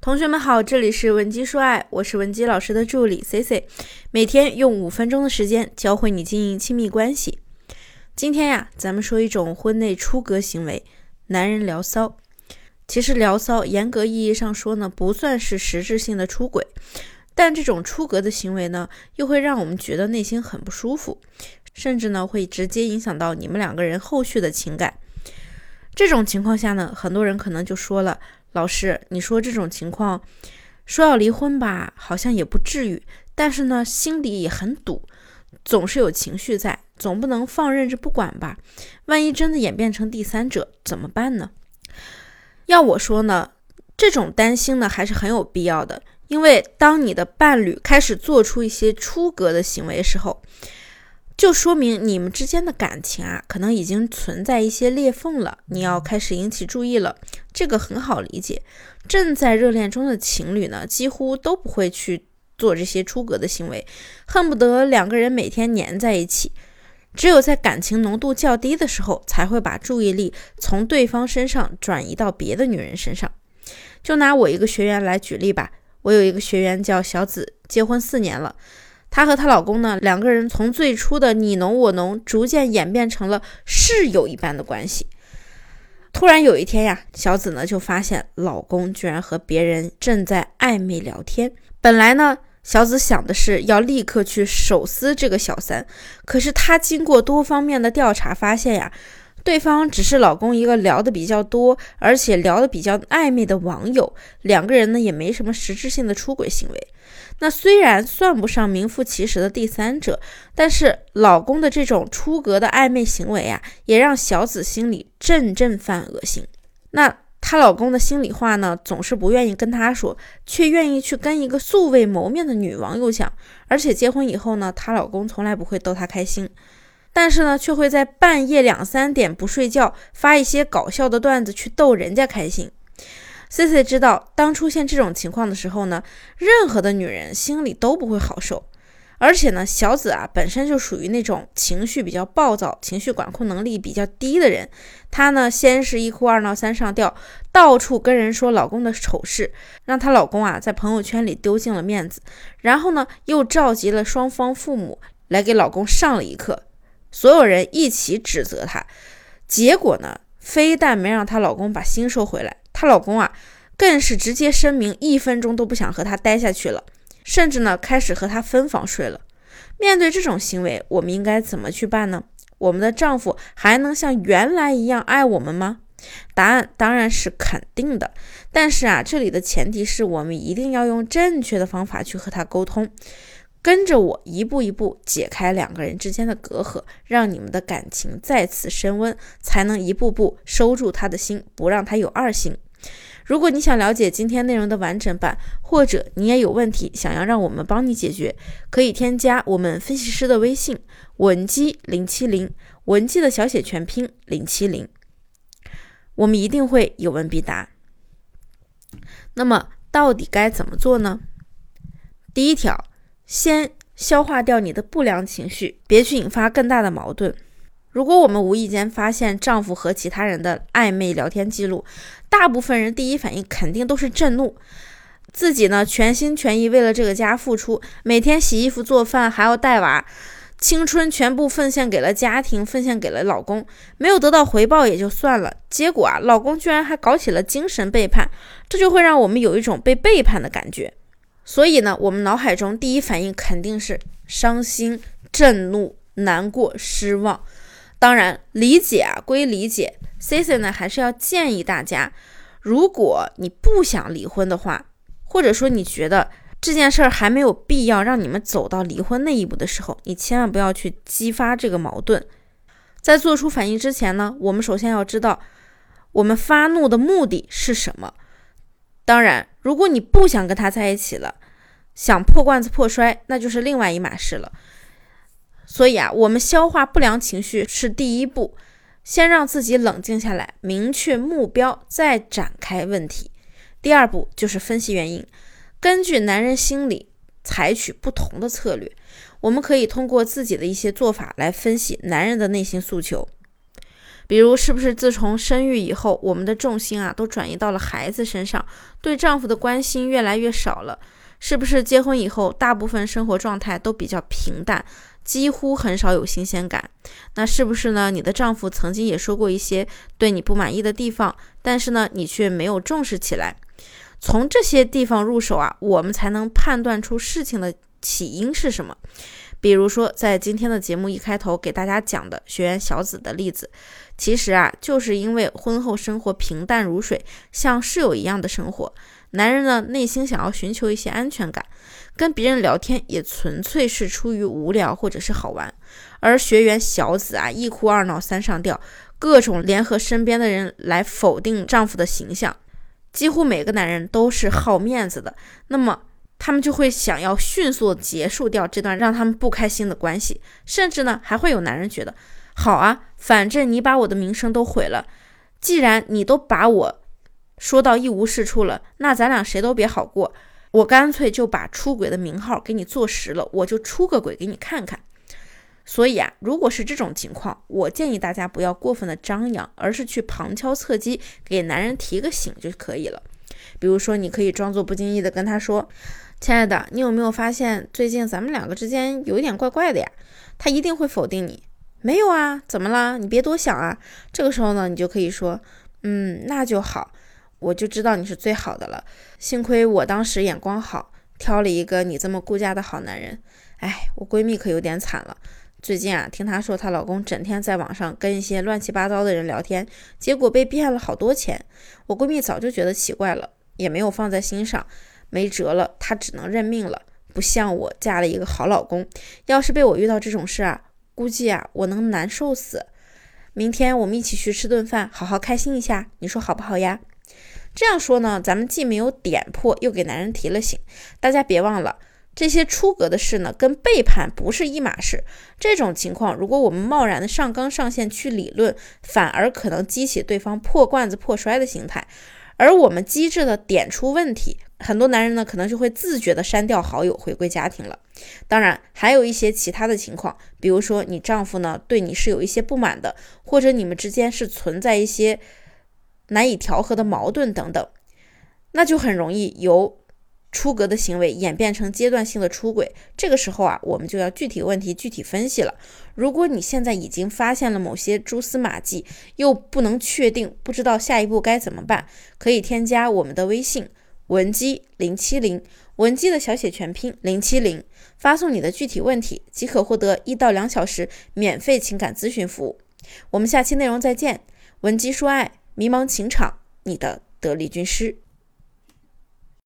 同学们好，这里是文姬说爱，我是文姬老师的助理 C C，每天用五分钟的时间教会你经营亲密关系。今天呀，咱们说一种婚内出格行为——男人聊骚。其实聊骚，严格意义上说呢，不算是实质性的出轨，但这种出格的行为呢，又会让我们觉得内心很不舒服，甚至呢，会直接影响到你们两个人后续的情感。这种情况下呢，很多人可能就说了。老师，你说这种情况，说要离婚吧，好像也不至于，但是呢，心里也很堵，总是有情绪在，总不能放任着不管吧？万一真的演变成第三者怎么办呢？要我说呢，这种担心呢还是很有必要的，因为当你的伴侣开始做出一些出格的行为时候。就说明你们之间的感情啊，可能已经存在一些裂缝了，你要开始引起注意了。这个很好理解，正在热恋中的情侣呢，几乎都不会去做这些出格的行为，恨不得两个人每天黏在一起。只有在感情浓度较低的时候，才会把注意力从对方身上转移到别的女人身上。就拿我一个学员来举例吧，我有一个学员叫小紫，结婚四年了。她和她老公呢，两个人从最初的你侬我侬，逐渐演变成了室友一般的关系。突然有一天呀，小紫呢就发现老公居然和别人正在暧昧聊天。本来呢，小紫想的是要立刻去手撕这个小三，可是她经过多方面的调查发现呀。对方只是老公一个聊的比较多，而且聊的比较暧昧的网友，两个人呢也没什么实质性的出轨行为。那虽然算不上名副其实的第三者，但是老公的这种出格的暧昧行为啊，也让小紫心里阵阵犯恶心。那她老公的心里话呢，总是不愿意跟她说，却愿意去跟一个素未谋面的女网友讲。而且结婚以后呢，她老公从来不会逗她开心。但是呢，却会在半夜两三点不睡觉，发一些搞笑的段子去逗人家开心。C C 知道，当出现这种情况的时候呢，任何的女人心里都不会好受。而且呢，小紫啊本身就属于那种情绪比较暴躁、情绪管控能力比较低的人。她呢，先是一哭二闹三上吊，到处跟人说老公的丑事，让她老公啊在朋友圈里丢尽了面子。然后呢，又召集了双方父母来给老公上了一课。所有人一起指责她，结果呢，非但没让她老公把心收回来，她老公啊，更是直接声明一分钟都不想和她待下去了，甚至呢，开始和她分房睡了。面对这种行为，我们应该怎么去办呢？我们的丈夫还能像原来一样爱我们吗？答案当然是肯定的。但是啊，这里的前提是我们一定要用正确的方法去和他沟通。跟着我一步一步解开两个人之间的隔阂，让你们的感情再次升温，才能一步步收住他的心，不让他有二心。如果你想了解今天内容的完整版，或者你也有问题想要让我们帮你解决，可以添加我们分析师的微信文姬零七零，文姬的小写全拼零七零，我们一定会有问必答。那么到底该怎么做呢？第一条。先消化掉你的不良情绪，别去引发更大的矛盾。如果我们无意间发现丈夫和其他人的暧昧聊天记录，大部分人第一反应肯定都是震怒。自己呢，全心全意为了这个家付出，每天洗衣服、做饭，还要带娃，青春全部奉献给了家庭，奉献给了老公，没有得到回报也就算了，结果啊，老公居然还搞起了精神背叛，这就会让我们有一种被背叛的感觉。所以呢，我们脑海中第一反应肯定是伤心、震怒、难过、失望。当然，理解啊归理解，Cici 呢还是要建议大家，如果你不想离婚的话，或者说你觉得这件事儿还没有必要让你们走到离婚那一步的时候，你千万不要去激发这个矛盾。在做出反应之前呢，我们首先要知道，我们发怒的目的是什么。当然，如果你不想跟他在一起了，想破罐子破摔，那就是另外一码事了。所以啊，我们消化不良情绪是第一步，先让自己冷静下来，明确目标，再展开问题。第二步就是分析原因，根据男人心理采取不同的策略。我们可以通过自己的一些做法来分析男人的内心诉求。比如，是不是自从生育以后，我们的重心啊都转移到了孩子身上，对丈夫的关心越来越少了？是不是结婚以后，大部分生活状态都比较平淡，几乎很少有新鲜感？那是不是呢？你的丈夫曾经也说过一些对你不满意的地方，但是呢，你却没有重视起来？从这些地方入手啊，我们才能判断出事情的起因是什么。比如说，在今天的节目一开头给大家讲的学员小紫的例子，其实啊，就是因为婚后生活平淡如水，像室友一样的生活。男人呢，内心想要寻求一些安全感，跟别人聊天也纯粹是出于无聊或者是好玩。而学员小紫啊，一哭二闹三上吊，各种联合身边的人来否定丈夫的形象。几乎每个男人都是好面子的，那么。他们就会想要迅速结束掉这段让他们不开心的关系，甚至呢，还会有男人觉得，好啊，反正你把我的名声都毁了，既然你都把我说到一无是处了，那咱俩谁都别好过，我干脆就把出轨的名号给你坐实了，我就出个轨给你看看。所以啊，如果是这种情况，我建议大家不要过分的张扬，而是去旁敲侧击给男人提个醒就可以了。比如说，你可以装作不经意的跟他说。亲爱的，你有没有发现最近咱们两个之间有一点怪怪的呀？他一定会否定你。没有啊，怎么了？你别多想啊。这个时候呢，你就可以说，嗯，那就好，我就知道你是最好的了。幸亏我当时眼光好，挑了一个你这么顾家的好男人。哎，我闺蜜可有点惨了。最近啊，听她说她老公整天在网上跟一些乱七八糟的人聊天，结果被骗了好多钱。我闺蜜早就觉得奇怪了，也没有放在心上。没辙了，她只能认命了。不像我嫁了一个好老公，要是被我遇到这种事啊，估计啊我能难受死。明天我们一起去吃顿饭，好好开心一下，你说好不好呀？这样说呢，咱们既没有点破，又给男人提了醒。大家别忘了，这些出格的事呢，跟背叛不是一码事。这种情况，如果我们贸然的上纲上线去理论，反而可能激起对方破罐子破摔的心态。而我们机智的点出问题，很多男人呢可能就会自觉的删掉好友，回归家庭了。当然，还有一些其他的情况，比如说你丈夫呢对你是有一些不满的，或者你们之间是存在一些难以调和的矛盾等等，那就很容易由。出格的行为演变成阶段性的出轨，这个时候啊，我们就要具体问题具体分析了。如果你现在已经发现了某些蛛丝马迹，又不能确定，不知道下一步该怎么办，可以添加我们的微信文姬零七零，文姬的小写全拼零七零，发送你的具体问题，即可获得一到两小时免费情感咨询服务。我们下期内容再见，文姬说爱，迷茫情场，你的得力军师。